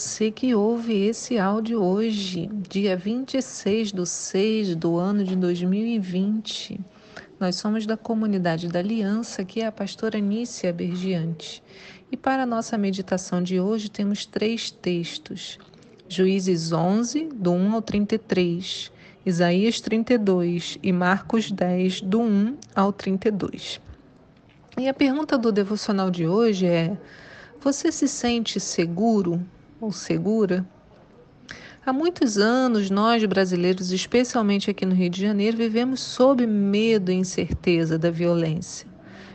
Você que ouve esse áudio hoje, dia 26 de 6 do ano de 2020. Nós somos da comunidade da Aliança, que é a pastora Nícia Bergiante. E para a nossa meditação de hoje temos três textos. Juízes 11, do 1 ao 33, Isaías 32 e Marcos 10, do 1 ao 32. E a pergunta do devocional de hoje é: você se sente seguro ou segura? Há muitos anos, nós brasileiros, especialmente aqui no Rio de Janeiro, vivemos sob medo e incerteza da violência.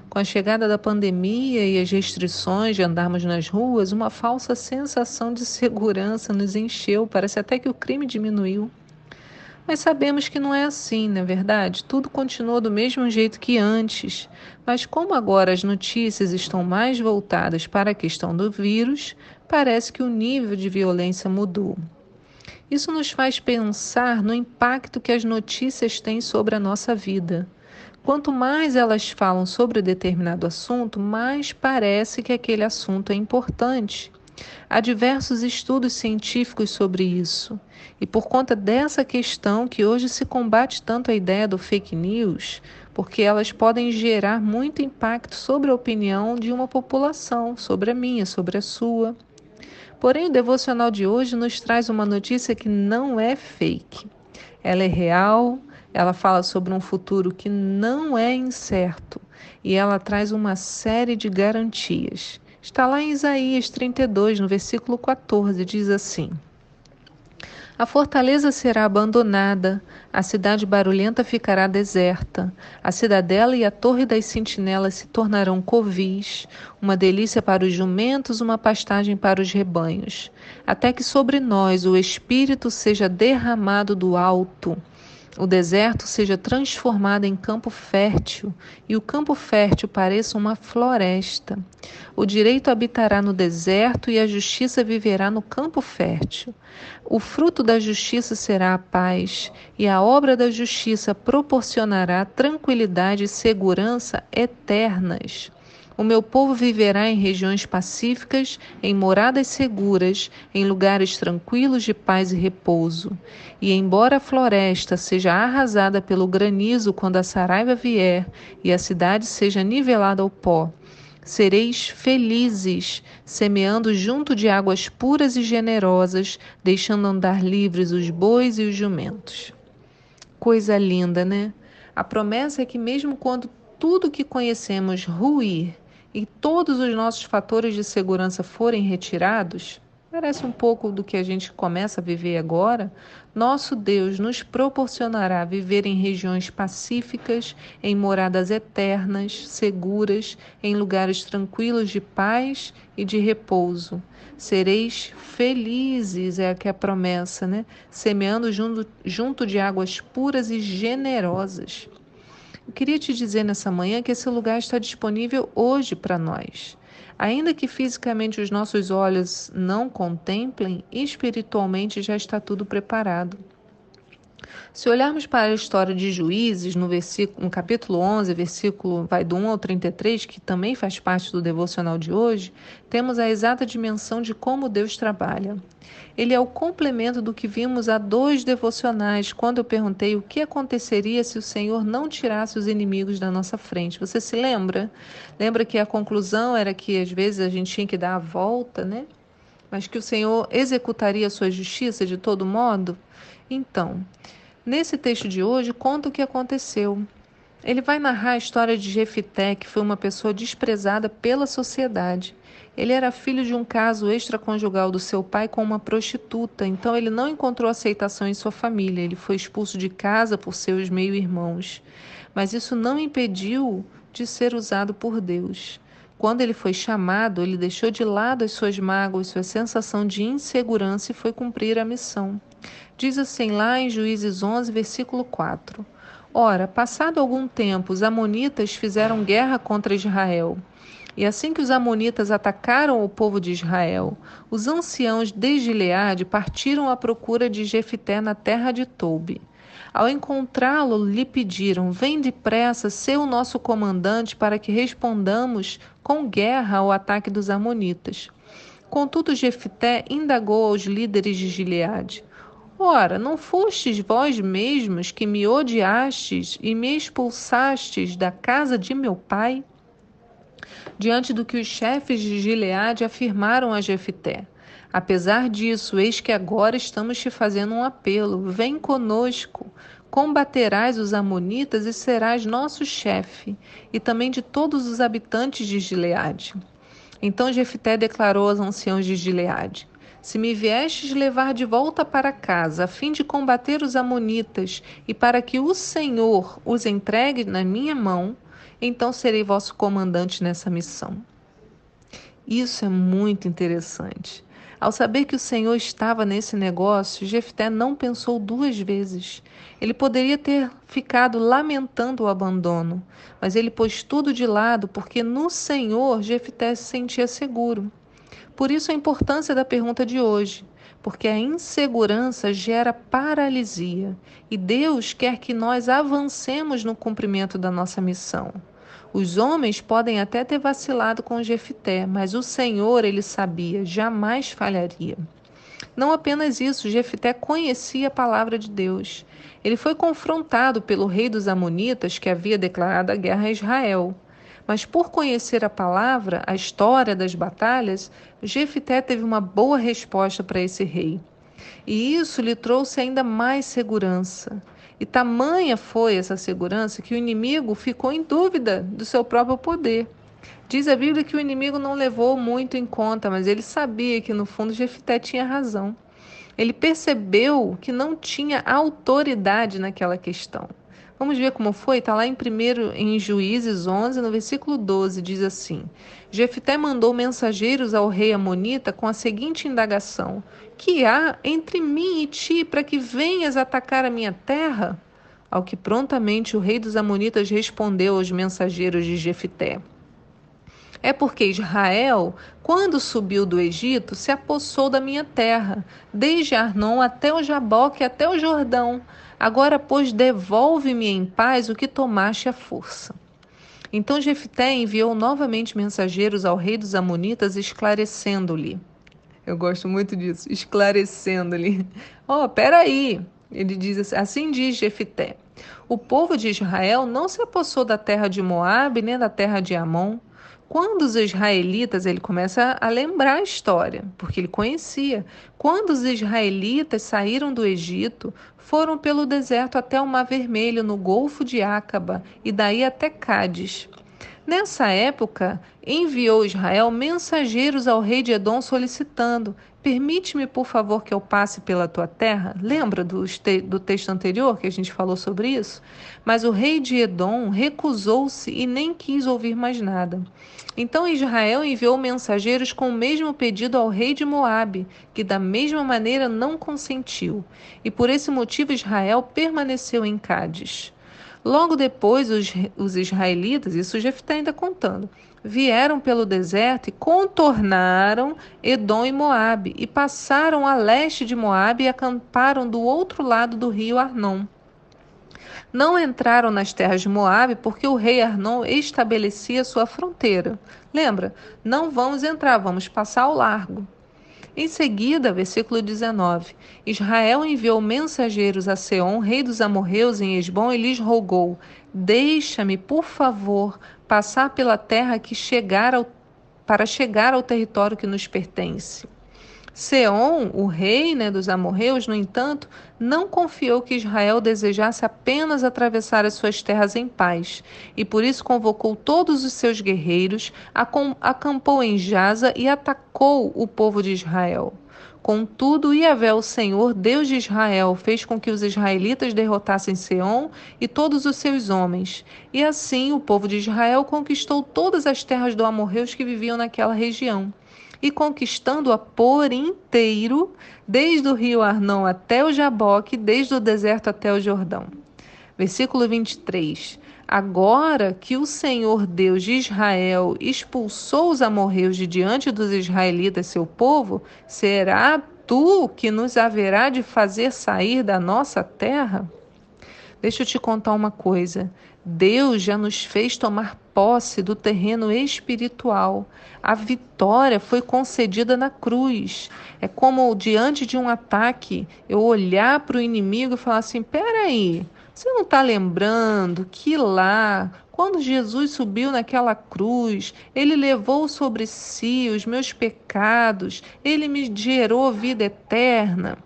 Com a chegada da pandemia e as restrições de andarmos nas ruas, uma falsa sensação de segurança nos encheu, parece até que o crime diminuiu. Mas sabemos que não é assim, não é verdade? Tudo continua do mesmo jeito que antes. Mas como agora as notícias estão mais voltadas para a questão do vírus, parece que o nível de violência mudou. Isso nos faz pensar no impacto que as notícias têm sobre a nossa vida. Quanto mais elas falam sobre determinado assunto, mais parece que aquele assunto é importante. Há diversos estudos científicos sobre isso. E por conta dessa questão que hoje se combate tanto a ideia do fake news, porque elas podem gerar muito impacto sobre a opinião de uma população, sobre a minha, sobre a sua. Porém, o devocional de hoje nos traz uma notícia que não é fake. Ela é real, ela fala sobre um futuro que não é incerto e ela traz uma série de garantias. Está lá em Isaías 32, no versículo 14, diz assim: A fortaleza será abandonada, a cidade barulhenta ficará deserta, a cidadela e a torre das sentinelas se tornarão covis, uma delícia para os jumentos, uma pastagem para os rebanhos, até que sobre nós o Espírito seja derramado do alto o deserto seja transformado em campo fértil e o campo fértil pareça uma floresta. O direito habitará no deserto e a justiça viverá no campo fértil. O fruto da justiça será a paz, e a obra da justiça proporcionará tranquilidade e segurança eternas. O meu povo viverá em regiões pacíficas, em moradas seguras, em lugares tranquilos de paz e repouso. E embora a floresta seja arrasada pelo granizo quando a saraiva vier e a cidade seja nivelada ao pó, sereis felizes, semeando junto de águas puras e generosas, deixando andar livres os bois e os jumentos. Coisa linda, né? A promessa é que, mesmo quando tudo que conhecemos ruir, e todos os nossos fatores de segurança forem retirados, parece um pouco do que a gente começa a viver agora, nosso Deus nos proporcionará viver em regiões pacíficas, em moradas eternas, seguras, em lugares tranquilos de paz e de repouso. Sereis felizes, é que é a promessa, né? Semeando junto, junto de águas puras e generosas. Eu queria te dizer nessa manhã que esse lugar está disponível hoje para nós. Ainda que fisicamente os nossos olhos não contemplem, espiritualmente já está tudo preparado. Se olharmos para a história de Juízes, no, versículo, no capítulo 11, versículo vai do 1 ao 33, que também faz parte do devocional de hoje, temos a exata dimensão de como Deus trabalha. Ele é o complemento do que vimos há dois devocionais, quando eu perguntei o que aconteceria se o Senhor não tirasse os inimigos da nossa frente. Você se lembra? Lembra que a conclusão era que às vezes a gente tinha que dar a volta, né? Mas que o Senhor executaria sua justiça de todo modo? Então, nesse texto de hoje, conta o que aconteceu. Ele vai narrar a história de Jefité, que foi uma pessoa desprezada pela sociedade. Ele era filho de um caso extraconjugal do seu pai com uma prostituta, então ele não encontrou aceitação em sua família. Ele foi expulso de casa por seus meio-irmãos. Mas isso não impediu de ser usado por Deus. Quando ele foi chamado, ele deixou de lado as suas mágoas, sua sensação de insegurança e foi cumprir a missão. Diz assim lá em Juízes 11, versículo 4. Ora, passado algum tempo, os Amonitas fizeram guerra contra Israel. E assim que os Amonitas atacaram o povo de Israel, os anciãos de Gileade partiram à procura de Jefité na terra de Toube. Ao encontrá-lo, lhe pediram: Vem depressa, ser o nosso comandante, para que respondamos com guerra ao ataque dos Amonitas. Contudo, Jefté indagou aos líderes de Gileade: Ora, não fostes vós mesmos que me odiastes e me expulsastes da casa de meu pai? Diante do que os chefes de Gileade afirmaram a Jefté. Apesar disso, eis que agora estamos te fazendo um apelo: vem conosco, combaterás os amonitas e serás nosso chefe, e também de todos os habitantes de Gileade. Então Jefté declarou aos anciãos de Gileade: Se me viestes levar de volta para casa, a fim de combater os amonitas, e para que o Senhor os entregue na minha mão, então serei vosso comandante nessa missão. Isso é muito interessante. Ao saber que o Senhor estava nesse negócio, Jefté não pensou duas vezes. Ele poderia ter ficado lamentando o abandono, mas ele pôs tudo de lado porque no Senhor Jefté se sentia seguro. Por isso a importância da pergunta de hoje, porque a insegurança gera paralisia e Deus quer que nós avancemos no cumprimento da nossa missão. Os homens podem até ter vacilado com Jefité, mas o Senhor, ele sabia, jamais falharia. Não apenas isso, Jefité conhecia a palavra de Deus. Ele foi confrontado pelo rei dos Amonitas, que havia declarado a guerra a Israel. Mas por conhecer a palavra, a história das batalhas, Jefité teve uma boa resposta para esse rei. E isso lhe trouxe ainda mais segurança. E tamanha foi essa segurança que o inimigo ficou em dúvida do seu próprio poder. Diz a Bíblia que o inimigo não levou muito em conta, mas ele sabia que no fundo Jefité tinha razão. Ele percebeu que não tinha autoridade naquela questão. Vamos ver como foi? Está lá em primeiro em Juízes 11, no versículo 12, diz assim: Jefté mandou mensageiros ao rei Amonita com a seguinte indagação: Que há entre mim e ti para que venhas atacar a minha terra? Ao que prontamente o rei dos Amonitas respondeu aos mensageiros de Jefté: é porque Israel, quando subiu do Egito, se apossou da minha terra, desde Arnon até o Jaboque, até o Jordão. Agora, pois, devolve-me em paz o que tomaste à força. Então Jefté enviou novamente mensageiros ao rei dos Amonitas, esclarecendo-lhe. Eu gosto muito disso, esclarecendo-lhe. Oh, peraí. Ele diz assim, assim diz Jefté. O povo de Israel não se apossou da terra de Moabe, nem da terra de Amon. Quando os israelitas, ele começa a lembrar a história, porque ele conhecia. Quando os israelitas saíram do Egito, foram pelo deserto até o Mar Vermelho, no Golfo de Acaba, e daí até Cádiz. Nessa época, enviou Israel mensageiros ao rei de Edom solicitando: Permite-me, por favor, que eu passe pela tua terra? Lembra do, do texto anterior que a gente falou sobre isso? Mas o rei de Edom recusou-se e nem quis ouvir mais nada. Então Israel enviou mensageiros com o mesmo pedido ao rei de Moabe, que da mesma maneira não consentiu. E por esse motivo Israel permaneceu em Cádiz. Logo depois, os, os israelitas, isso Jefté ainda contando, vieram pelo deserto e contornaram Edom e Moabe e passaram a leste de Moabe e acamparam do outro lado do rio Arnon. Não entraram nas terras de Moabe porque o rei Arnon estabelecia sua fronteira. Lembra? Não vamos entrar, vamos passar ao largo. Em seguida, versículo 19: Israel enviou mensageiros a Seom, rei dos amorreus, em Esbom, e lhes rogou: Deixa-me, por favor, passar pela terra que chegar ao, para chegar ao território que nos pertence. Seom, o rei né, dos amorreus, no entanto, não confiou que Israel desejasse apenas atravessar as suas terras em paz, e por isso convocou todos os seus guerreiros, acampou em Jaza e atacou o povo de Israel. Contudo, Iavé, o Senhor, Deus de Israel, fez com que os israelitas derrotassem Seom e todos os seus homens. E assim o povo de Israel conquistou todas as terras do amorreus que viviam naquela região e conquistando-a por inteiro, desde o rio Arnon até o Jaboque, desde o deserto até o Jordão. Versículo 23. Agora que o Senhor Deus de Israel expulsou os amorreus de diante dos israelitas, seu povo, será tu que nos haverá de fazer sair da nossa terra? Deixa eu te contar uma coisa. Deus já nos fez tomar posse do terreno espiritual. A vitória foi concedida na cruz. É como diante de um ataque, eu olhar para o inimigo e falar assim: peraí, você não está lembrando que lá, quando Jesus subiu naquela cruz, ele levou sobre si os meus pecados, ele me gerou vida eterna.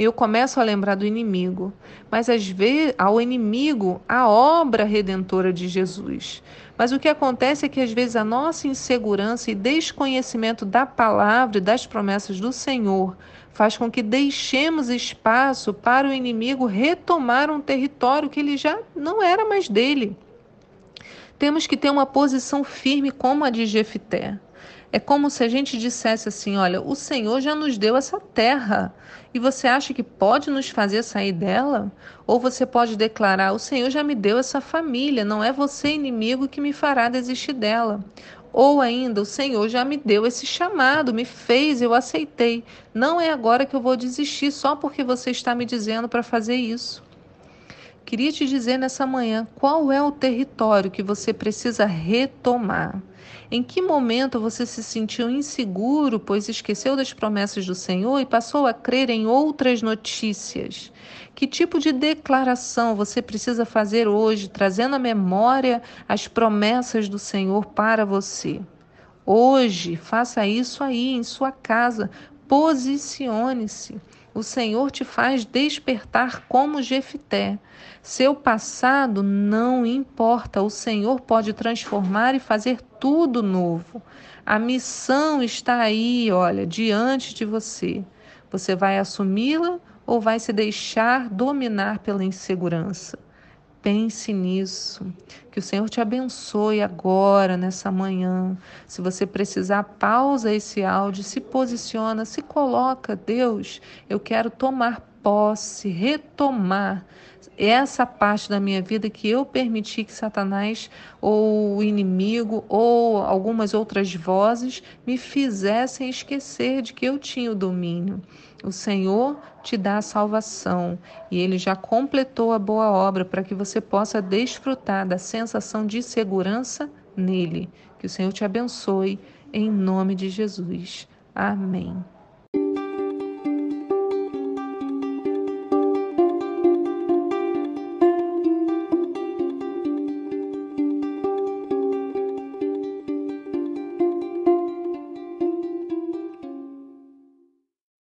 Eu começo a lembrar do inimigo, mas às vezes ao inimigo a obra redentora de Jesus. Mas o que acontece é que às vezes a nossa insegurança e desconhecimento da palavra e das promessas do Senhor faz com que deixemos espaço para o inimigo retomar um território que ele já não era mais dele. Temos que ter uma posição firme como a de Jefité. É como se a gente dissesse assim: olha, o Senhor já nos deu essa terra e você acha que pode nos fazer sair dela? Ou você pode declarar: o Senhor já me deu essa família, não é você, inimigo, que me fará desistir dela. Ou ainda, o Senhor já me deu esse chamado, me fez, eu aceitei. Não é agora que eu vou desistir só porque você está me dizendo para fazer isso. Queria te dizer nessa manhã qual é o território que você precisa retomar. Em que momento você se sentiu inseguro, pois esqueceu das promessas do Senhor e passou a crer em outras notícias? Que tipo de declaração você precisa fazer hoje, trazendo à memória as promessas do Senhor para você? Hoje, faça isso aí em sua casa. Posicione-se. O Senhor te faz despertar como Jefité. Seu passado não importa, o Senhor pode transformar e fazer tudo novo. A missão está aí, olha, diante de você. Você vai assumi-la ou vai se deixar dominar pela insegurança? Pense nisso. Que o Senhor te abençoe agora, nessa manhã. Se você precisar, pausa esse áudio, se posiciona, se coloca. Deus, eu quero tomar posse, retomar essa parte da minha vida que eu permiti que Satanás ou o inimigo ou algumas outras vozes me fizessem esquecer de que eu tinha o domínio. O Senhor te dá a salvação e ele já completou a boa obra para que você possa desfrutar da sensação de segurança nele. Que o Senhor te abençoe em nome de Jesus. Amém.